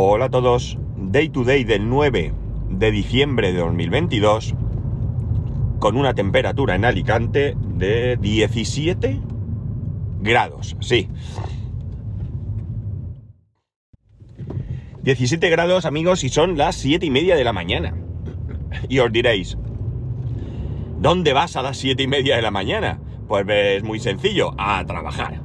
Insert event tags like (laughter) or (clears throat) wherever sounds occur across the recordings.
Hola a todos. Day to day del 9 de diciembre de 2022 con una temperatura en Alicante de 17 grados. Sí. 17 grados amigos y son las 7 y media de la mañana. Y os diréis, ¿dónde vas a las 7 y media de la mañana? Pues es muy sencillo, a trabajar.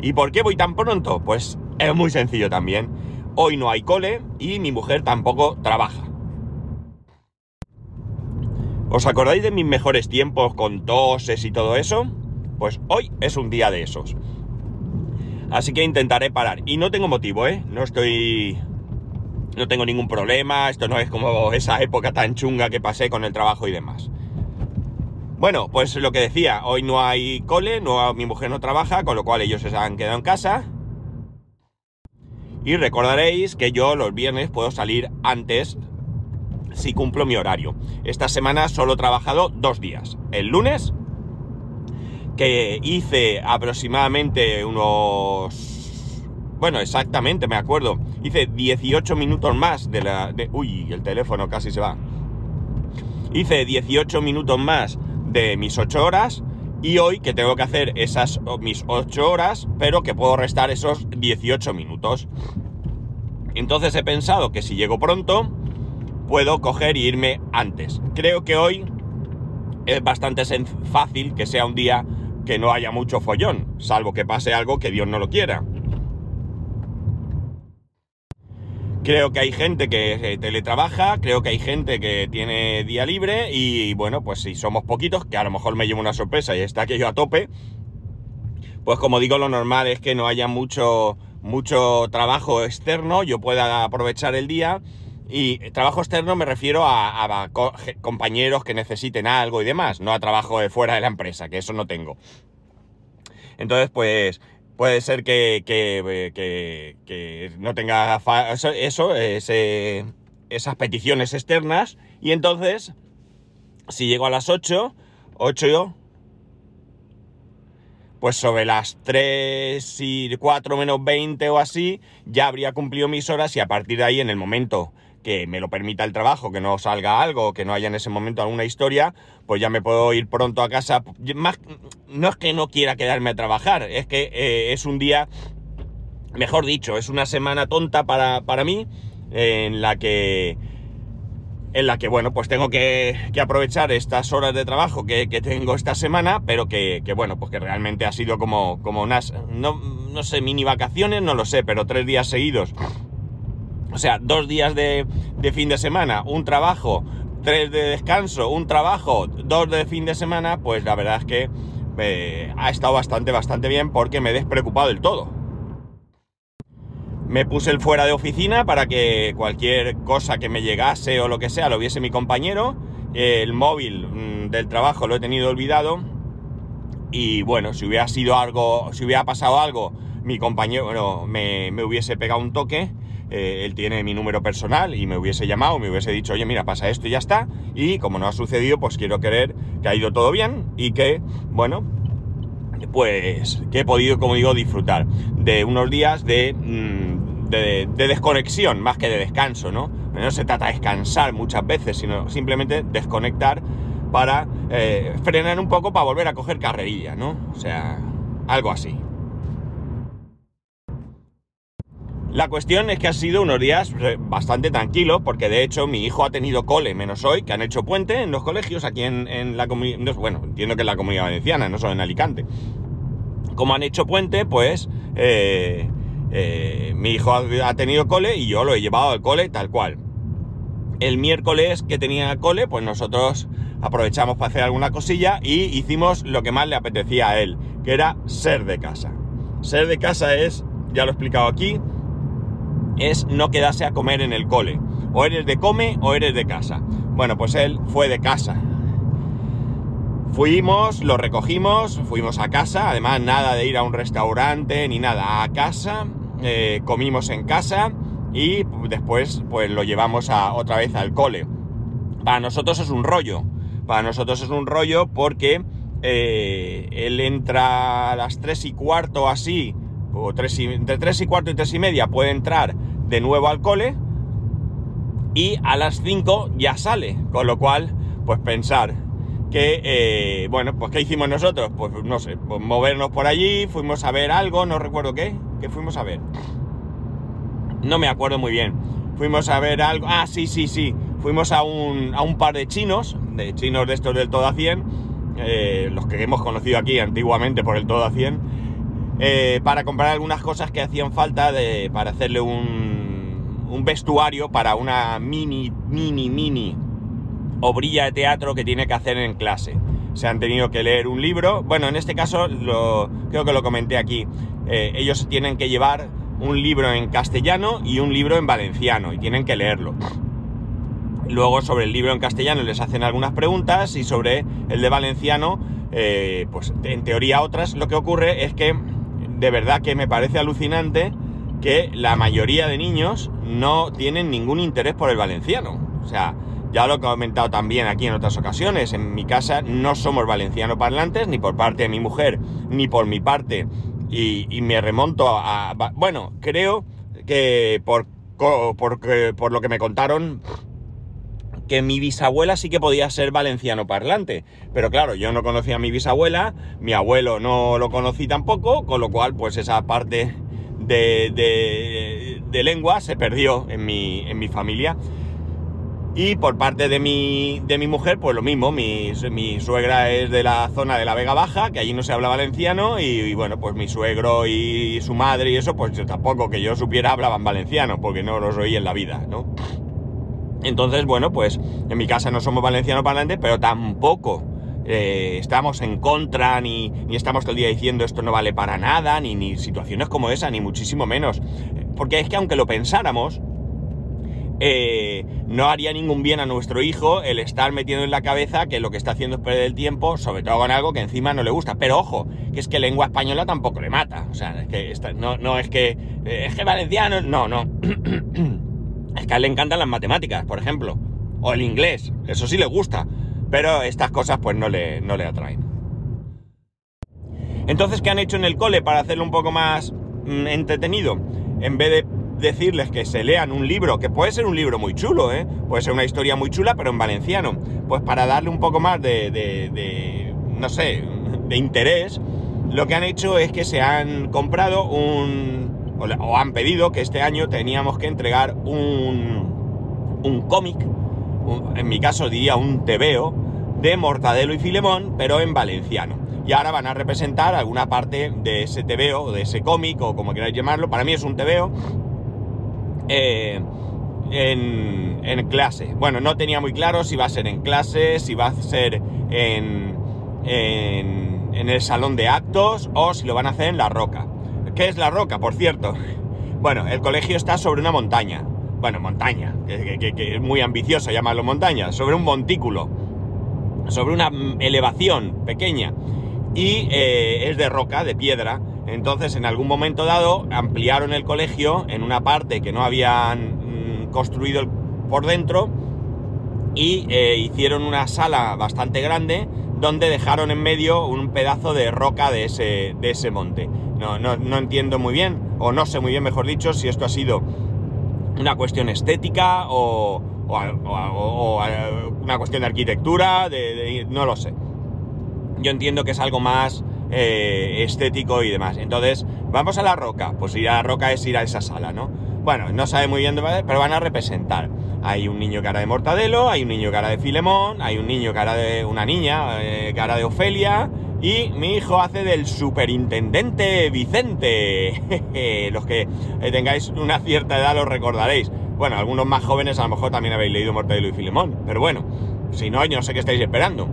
¿Y por qué voy tan pronto? Pues es muy sencillo también. Hoy no hay cole y mi mujer tampoco trabaja. ¿Os acordáis de mis mejores tiempos con toses y todo eso? Pues hoy es un día de esos. Así que intentaré parar. Y no tengo motivo, ¿eh? No estoy... No tengo ningún problema. Esto no es como esa época tan chunga que pasé con el trabajo y demás. Bueno, pues lo que decía, hoy no hay cole, no, mi mujer no trabaja, con lo cual ellos se han quedado en casa. Y recordaréis que yo los viernes puedo salir antes si cumplo mi horario. Esta semana solo he trabajado dos días. El lunes, que hice aproximadamente unos... Bueno, exactamente, me acuerdo. Hice 18 minutos más de la... De... Uy, el teléfono casi se va. Hice 18 minutos más de mis 8 horas y hoy que tengo que hacer esas mis 8 horas, pero que puedo restar esos 18 minutos. Entonces he pensado que si llego pronto, puedo coger y irme antes. Creo que hoy es bastante fácil que sea un día que no haya mucho follón, salvo que pase algo que Dios no lo quiera. Creo que hay gente que teletrabaja, creo que hay gente que tiene día libre y bueno, pues si somos poquitos, que a lo mejor me llevo una sorpresa y está aquello a tope, pues como digo, lo normal es que no haya mucho, mucho trabajo externo, yo pueda aprovechar el día y trabajo externo me refiero a, compañeros que necesiten algo y demás, no a trabajo de fuera de la empresa, que eso no tengo. Entonces, pues puede ser que, que, no tenga eso, esas peticiones externas. Y entonces, si llego a las 8, 8 pues sobre las 3 y 4 menos 20 o así, ya habría cumplido mis horas y a partir de ahí, en el momento que me lo permita el trabajo, que no salga algo, que no haya en ese momento alguna historia, pues ya me puedo ir pronto a casa. Más, no es que no quiera quedarme a trabajar, es que eh, es un día, mejor dicho, es una semana tonta para, para mí, en la que en la que, bueno, pues tengo que, aprovechar estas horas de trabajo que, tengo esta semana, pero que, bueno, pues que realmente ha sido como, como unas, no, no sé, mini vacaciones, no lo sé, pero tres días seguidos o sea, dos días de, fin de semana, un trabajo, tres de descanso, un trabajo, dos de fin de semana, pues la verdad es que eh, ha estado bastante, bastante bien porque me he despreocupado del todo. Me puse el fuera de oficina para que cualquier cosa que me llegase o lo que sea lo viese mi compañero. El móvil mm, del trabajo lo he tenido olvidado. Y bueno, si hubiera sido algo, si hubiera pasado algo, mi compañero me, me hubiese pegado un toque eh, él tiene mi número personal y me hubiese llamado, me hubiese dicho, oye, mira, pasa esto y ya está. Y como no ha sucedido, pues quiero creer que ha ido todo bien y que, bueno, pues que he podido, como digo, disfrutar de unos días de, mm, de, desconexión más que de descanso, ¿no? No se trata de descansar muchas veces, sino simplemente desconectar para eh, frenar un poco para volver a coger carrerilla, ¿no? O sea, algo así. La cuestión es que ha sido unos días eh, bastante tranquilos, porque de hecho mi hijo ha tenido cole, menos hoy, que han hecho puente en los colegios aquí en, la comunidad, bueno, entiendo que en la comunidad valenciana, no solo en Alicante. Como han hecho puente, pues eh, eh, mi hijo ha, tenido cole y yo lo he llevado al cole tal cual. El miércoles que tenía cole, pues nosotros aprovechamos para hacer alguna cosilla y hicimos lo que más le apetecía a él, que era ser de casa. Ser de casa es, ya lo he explicado aquí, es no quedarse a comer en el cole. O eres de come o eres de casa. Bueno, pues él fue de casa. Fuimos, lo recogimos, fuimos a casa, además nada de ir a un restaurante ni nada, a casa, eh, comimos en casa y después pues lo llevamos a, otra vez al cole. Para nosotros es un rollo, para nosotros es un rollo porque eh, él entra a las 3 y cuarto así, o tres y, entre 3 y cuarto y 3 y media puede entrar de nuevo al cole y a las 5 ya sale, con lo cual, pues pensar que, eh, bueno, pues ¿qué hicimos nosotros? Pues no sé, pues movernos por allí, fuimos a ver algo, no recuerdo qué, ¿qué fuimos a ver? No me acuerdo muy bien. Fuimos a ver algo, ah, sí, sí, sí, fuimos a un, a un par de chinos, de chinos de estos del todo a 100, eh, los que hemos conocido aquí antiguamente por el todo a 100, eh, para comprar algunas cosas que hacían falta de, para hacerle un, un vestuario para una mini, mini, mini obrilla de teatro que tiene que hacer en clase. Se han tenido que leer un libro. Bueno, en este caso lo, creo que lo comenté aquí. Eh, ellos tienen que llevar un libro en castellano y un libro en valenciano y tienen que leerlo. Luego sobre el libro en castellano les hacen algunas preguntas y sobre el de valenciano, eh, pues en teoría otras. Lo que ocurre es que de verdad que me parece alucinante que la mayoría de niños no tienen ningún interés por el valenciano. O sea, ya lo he comentado también aquí en otras ocasiones, en mi casa no somos valenciano parlantes, ni por parte de mi mujer, ni por mi parte. Y, me remonto a, Bueno, creo que por, por, lo que me contaron, que mi bisabuela sí que podía ser valenciano parlante. Pero claro, yo no conocía a mi bisabuela, mi abuelo no lo conocí tampoco, con lo cual pues esa parte de, de, lengua se perdió en mi, en mi familia. Y por parte de mi, de mi mujer, pues lo mismo, mi, mi, suegra es de la zona de la Vega Baja, que allí no se habla valenciano, y, bueno, pues mi suegro y su madre y eso, pues yo tampoco que yo supiera hablaban valenciano, porque no los oí en la vida, ¿no? Entonces, bueno, pues en mi casa no somos valenciano parlantes, pero tampoco eh, estamos en contra, ni, estamos todo el día diciendo esto no vale para nada, ni, situaciones como esa, ni muchísimo menos. Porque es que aunque lo pensáramos, eh, no haría ningún bien a nuestro hijo el estar metiendo en la cabeza que lo que está haciendo es perder el tiempo, sobre todo con algo que encima no le gusta. Pero ojo, que es que lengua española tampoco le mata. O sea, que no, no es que. Eh, es que valenciano. No, no. (clears throat) es que a él le encantan las matemáticas, por ejemplo. O el inglés. Eso sí le gusta. Pero estas cosas pues no le, no le atraen. Entonces, ¿qué han hecho en el cole para hacerlo un poco más mm, entretenido? En vez de decirles que se lean un libro, que puede ser un libro muy chulo, ¿eh? puede ser una historia muy chula, pero en valenciano, pues para darle un poco más de, de, no sé, de interés, lo que han hecho es que se han comprado un, o, han pedido que este año teníamos que entregar un, un cómic, en mi caso diría un tebeo, de Mortadelo y Filemón, pero en valenciano. Y ahora van a representar alguna parte de ese tebeo, de ese cómic, o como queráis llamarlo. Para mí es un tebeo, eh, en, clase. Bueno, no tenía muy claro si va a ser en clase, si va a ser en, en, el salón de actos o si lo van a hacer en la roca. ¿Qué es la roca, por cierto? (laughs) Bueno, el colegio está sobre una montaña. Bueno, montaña, que, es muy ambicioso llamarlo montaña, sobre un montículo, sobre una elevación pequeña. Y eh, es de roca, de piedra, entonces, en algún momento dado, ampliaron el colegio en una parte que no habían mm, construido por dentro y eh, hicieron una sala bastante grande donde dejaron en medio un pedazo de roca de ese, de ese monte. No, no, entiendo muy bien, o no sé muy bien, mejor dicho, si esto ha sido una cuestión estética o, una cuestión de arquitectura, no lo sé. Yo entiendo que es algo más eh, estético y demás. Entonces, vamos a la roca. Pues ir a la roca es ir a esa sala, ¿no? Bueno, no sabe muy bien, pero van a representar. Hay un niño cara de Mortadelo, hay un niño cara de Filemón, hay un niño cara de una niña eh, cara de Ofelia y mi hijo hace del superintendente Vicente. (laughs) Los que tengáis una cierta edad lo recordaréis. Bueno, algunos más jóvenes a lo mejor también habéis leído Mortadelo y Filemón, pero bueno, si no, yo no sé qué estáis esperando.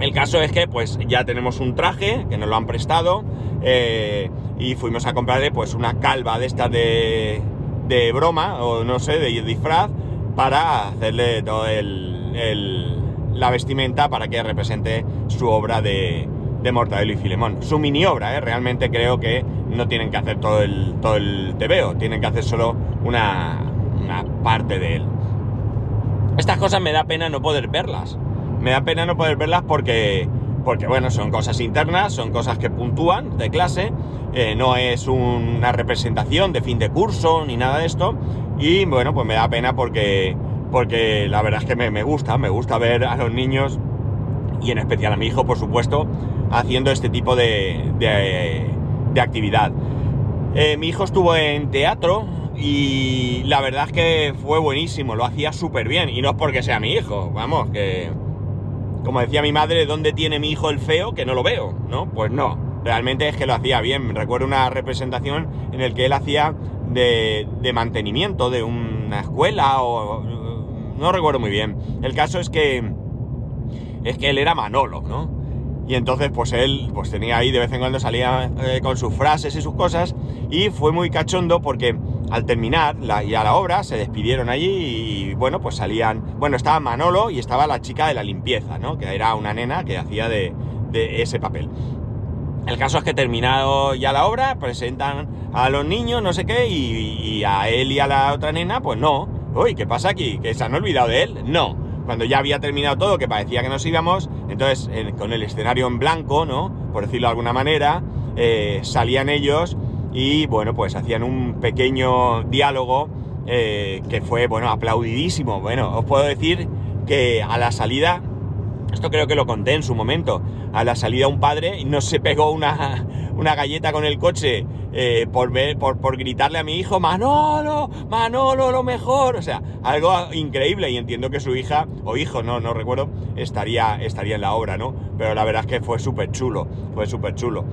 El caso es que pues ya tenemos un traje que nos lo han prestado eh, y fuimos a comprarle pues una calva de estas de, de broma o no sé, de disfraz para hacerle todo el, la vestimenta para que represente su obra de, de Mortadelo y Filemón. Su mini obra, ¿eh? realmente creo que no tienen que hacer todo el, todo el tienen que hacer solo una, una parte de él. Estas cosas me da pena no poder verlas me da pena no poder verlas porque, porque bueno, son cosas internas, son cosas que puntúan de clase, eh, no es una representación de fin de curso ni nada de esto, y bueno, pues me da pena porque, porque la verdad es que me, gusta, me gusta ver a los niños, y en especial a mi hijo, por supuesto, haciendo este tipo de, de, actividad. Eh, mi hijo estuvo en teatro, y la verdad es que fue buenísimo, lo hacía súper bien. Y no es porque sea mi hijo, vamos, que... Como decía mi madre, ¿dónde tiene mi hijo el feo? Que no lo veo, ¿no? Pues no, realmente es que lo hacía bien. Recuerdo una representación en el que él hacía de, de mantenimiento de una escuela o... No recuerdo muy bien. El caso es que... Es que él era Manolo, ¿no? Y entonces, pues él, pues tenía ahí de vez en cuando salía eh, con sus frases y sus cosas. Y fue muy cachondo porque al terminar ya la obra se despidieron allí y bueno, pues salían, bueno, estaba Manolo y estaba la chica de la limpieza, ¿no? Que era una nena que hacía de, ese papel. El caso es que terminado ya la obra, presentan a los niños, no sé qué, y, a él y a la otra nena, pues no. Uy, ¿qué pasa aquí? ¿Que se han olvidado de él? No. Cuando ya había terminado todo, que parecía que nos íbamos, entonces con el escenario en blanco, ¿no? Por decirlo de alguna manera, eh, salían ellos y bueno, pues hacían un pequeño diálogo eh, que fue, bueno, aplaudidísimo. Bueno, os puedo decir que a la salida, esto creo que lo conté en su momento, a la salida un padre no se pegó una, una galleta con el coche eh, por, ver, por, por, gritarle a mi hijo, Manolo, Manolo, lo mejor. O sea, algo increíble y entiendo que su hija, o hijo, no, no recuerdo, estaría, estaría en la obra, ¿no? Pero la verdad es que fue súper chulo, fue súper chulo.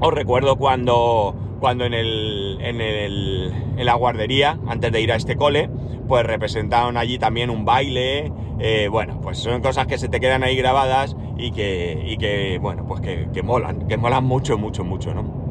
Os recuerdo cuando cuando en, el, en, el, en la guardería, antes de ir a este cole, pues representaron allí también un baile. Eh, bueno, pues son cosas que se te quedan ahí grabadas y que, y que bueno, pues que, que molan, que molan mucho, mucho, mucho, ¿no?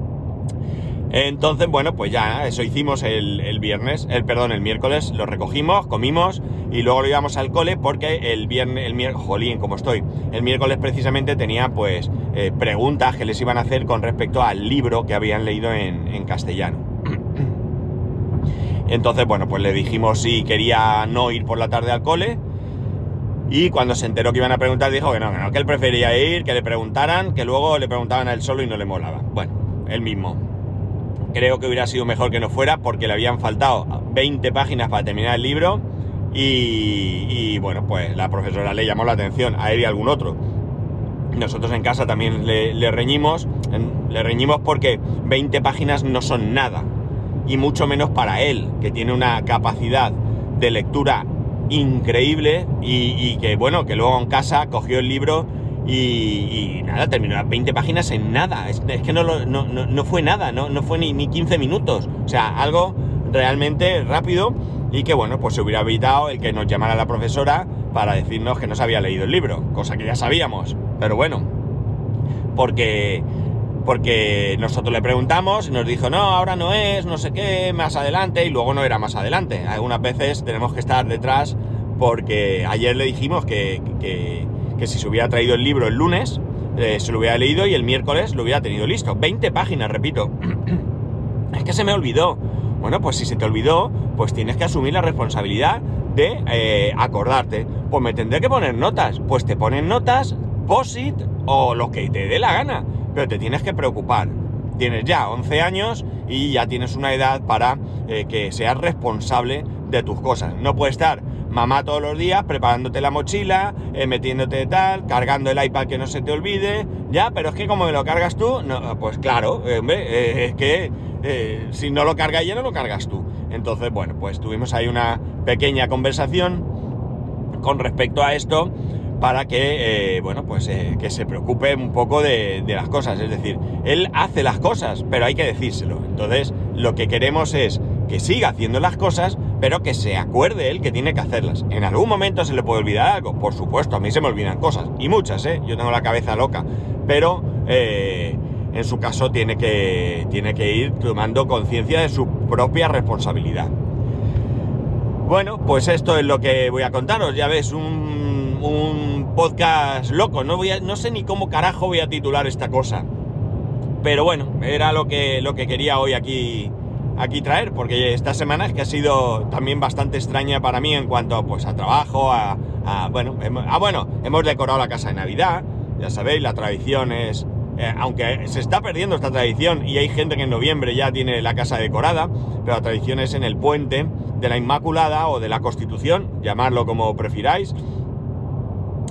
Entonces, bueno, pues ya eso hicimos el, viernes, el perdón, el miércoles, lo recogimos, comimos y luego lo íbamos al cole porque el viernes, el miércoles, jolín, como estoy, el miércoles precisamente tenía pues eh, preguntas que les iban a hacer con respecto al libro que habían leído en, en castellano. (clears throat) Entonces, bueno, pues le dijimos si quería no ir por la tarde al cole. Y cuando se enteró que iban a preguntar, dijo que no, que no, que él prefería ir, que le preguntaran, que luego le preguntaban a él solo y no le molaba. Bueno, él mismo creo que hubiera sido mejor que no fuera porque le habían faltado 20 páginas para terminar el libro y, bueno, pues la profesora le llamó la atención a él y a algún otro. Nosotros en casa también le, reñimos, le reñimos porque 20 páginas no son nada y mucho menos para él, que tiene una capacidad de lectura increíble y, y que bueno, que luego en casa cogió el libro y, nada, terminó las 20 páginas en nada. Es, que no, no, no, fue nada, no, no fue ni, ni 15 minutos. O sea, algo realmente rápido y que bueno, pues se hubiera evitado el que nos llamara la profesora para decirnos que no se había leído el libro, cosa que ya sabíamos. Pero bueno, porque porque nosotros le preguntamos y nos dijo, no, ahora no es, no sé qué, más adelante, y luego no era más adelante. Algunas veces tenemos que estar detrás porque ayer le dijimos que, que, si se hubiera traído el libro el lunes, eh, se lo hubiera leído y el miércoles lo hubiera tenido listo. 20 páginas, repito. (clears throat) es que se me olvidó. Bueno, pues si se te olvidó, pues tienes que asumir la responsabilidad de eh, acordarte. Pues me tendré que poner notas. Pues te ponen notas, POSIT o lo que te dé la gana. Pero te tienes que preocupar. Tienes ya 11 años y ya tienes una edad para eh, que seas responsable de tus cosas. No puedes estar mamá todos los días preparándote la mochila, eh, metiéndote tal, cargando el iPad que no se te olvide, ya, pero es que como me lo cargas tú, no, pues claro, eh, hombre, eh, es que si no lo carga ella, no lo cargas tú. Entonces, bueno, pues tuvimos ahí una pequeña conversación con respecto a esto para que, bueno, pues que se preocupe un poco de, de, las cosas. Es decir, él hace las cosas, pero hay que decírselo. Entonces, lo que queremos es que siga haciendo las cosas, pero que se acuerde él que tiene que hacerlas. En algún momento se le puede olvidar algo, por supuesto, a mí se me olvidan cosas, y muchas, ¿eh? Yo tengo la cabeza loca, pero eh, en su caso tiene que, tiene que ir tomando conciencia de su propia responsabilidad. Bueno, pues esto es lo que voy a contaros, ya ves, un, un podcast loco, no, voy a, no sé ni cómo carajo voy a titular esta cosa. Pero bueno, era lo que, lo que quería hoy aquí aquí traer, porque esta semana es que ha sido también bastante extraña para mí en cuanto pues, a trabajo, a, bueno, hemos, ah, bueno, hemos decorado la casa de Navidad, Ya sabéis, la tradición es... eh, aunque se está perdiendo esta tradición y hay gente que en noviembre ya tiene la casa decorada, pero la tradición es en el puente de la Inmaculada o de la Constitución, llamarlo como prefiráis,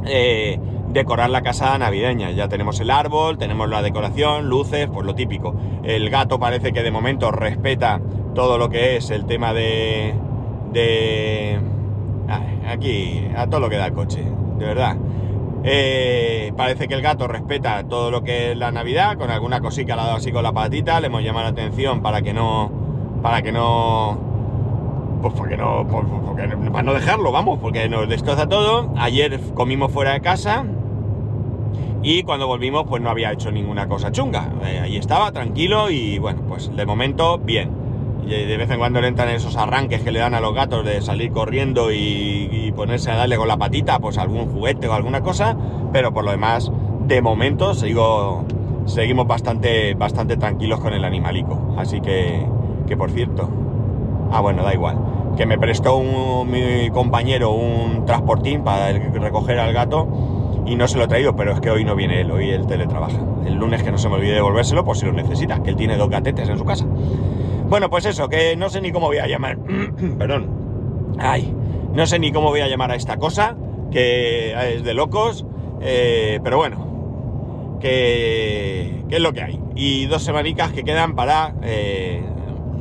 eh, decorar la casa navideña. Ya tenemos el árbol, tenemos la decoración, luces, pues lo típico. El gato parece que de momento respeta todo lo que es el tema de... de... aquí, a todo lo que da el coche, de verdad. Eh, parece que el gato respeta todo lo que es la Navidad, con alguna cosita le ha dado así con la patita, le hemos llamado la atención para que no... para que no... Pues porque no, pues porque, para no dejarlo, vamos, porque nos destroza todo. Ayer comimos fuera de casa y cuando volvimos pues no había hecho ninguna cosa chunga. Eh, ahí estaba, tranquilo y bueno, pues de momento bien. De vez en cuando le entran esos arranques que le dan a los gatos de salir corriendo y, y ponerse a darle con la patita pues algún juguete o alguna cosa, pero por lo demás, de momento sigo, seguimos bastante, bastante tranquilos con el animalico. Así que, que por cierto, Ah, bueno, da igual. Que me prestó un- mi compañero un transportín para recoger al gato y no se lo he traído, pero es que hoy no viene él, hoy él teletrabaja. El lunes que no se me olvide devolvérselo por si lo necesita, que él tiene dos gatetes en su casa. Bueno, pues eso, que no sé ni cómo voy a llamar. (clears throat) Perdón. Ay, no sé ni cómo voy a llamar a esta cosa, que es de locos, eh, pero bueno, que, que es lo que hay. Y dos semanicas que quedan para... eh,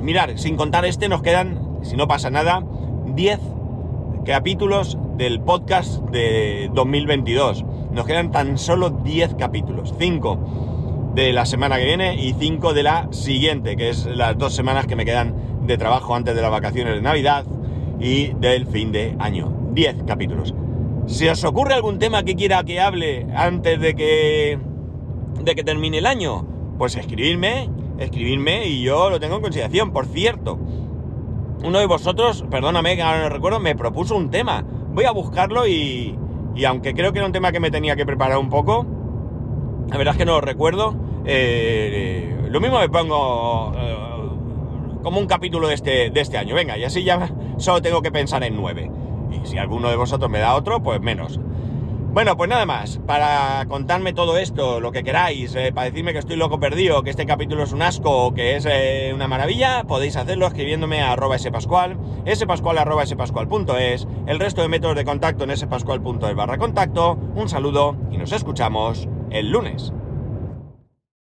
mirar, sin contar este, nos quedan, si no pasa nada, 10 capítulos del podcast de 2022. Nos quedan tan solo 10 capítulos, 5 de la semana que viene y 5 de la siguiente, que es las dos semanas que me quedan de trabajo antes de las vacaciones de Navidad y del fin de año. 10 capítulos. Si os ocurre algún tema que quiera que hable antes de que de que termine el año, pues escribirme, escribirme y yo lo tengo en consideración. Por cierto, uno de vosotros, perdóname que ahora no recuerdo, me propuso un tema. Voy a buscarlo y, y aunque creo que era un tema que me tenía que preparar un poco, la verdad es que no lo recuerdo. eh, lo mismo me pongo eh, como un capítulo de este, de este año. Venga, y así ya (laughs) solo tengo que pensar en nueve. Y si alguno de vosotros me da otro, pues menos. Bueno, pues nada más, para contarme todo esto, lo que queráis, eh, para decirme que estoy loco perdido, que este capítulo es un asco o que es eh, una maravilla, podéis hacerlo escribiéndome a arroba spascual, spascual arroba spascual.es, el resto de métodos de contacto en spascual.es barra contacto, un saludo y nos escuchamos el lunes.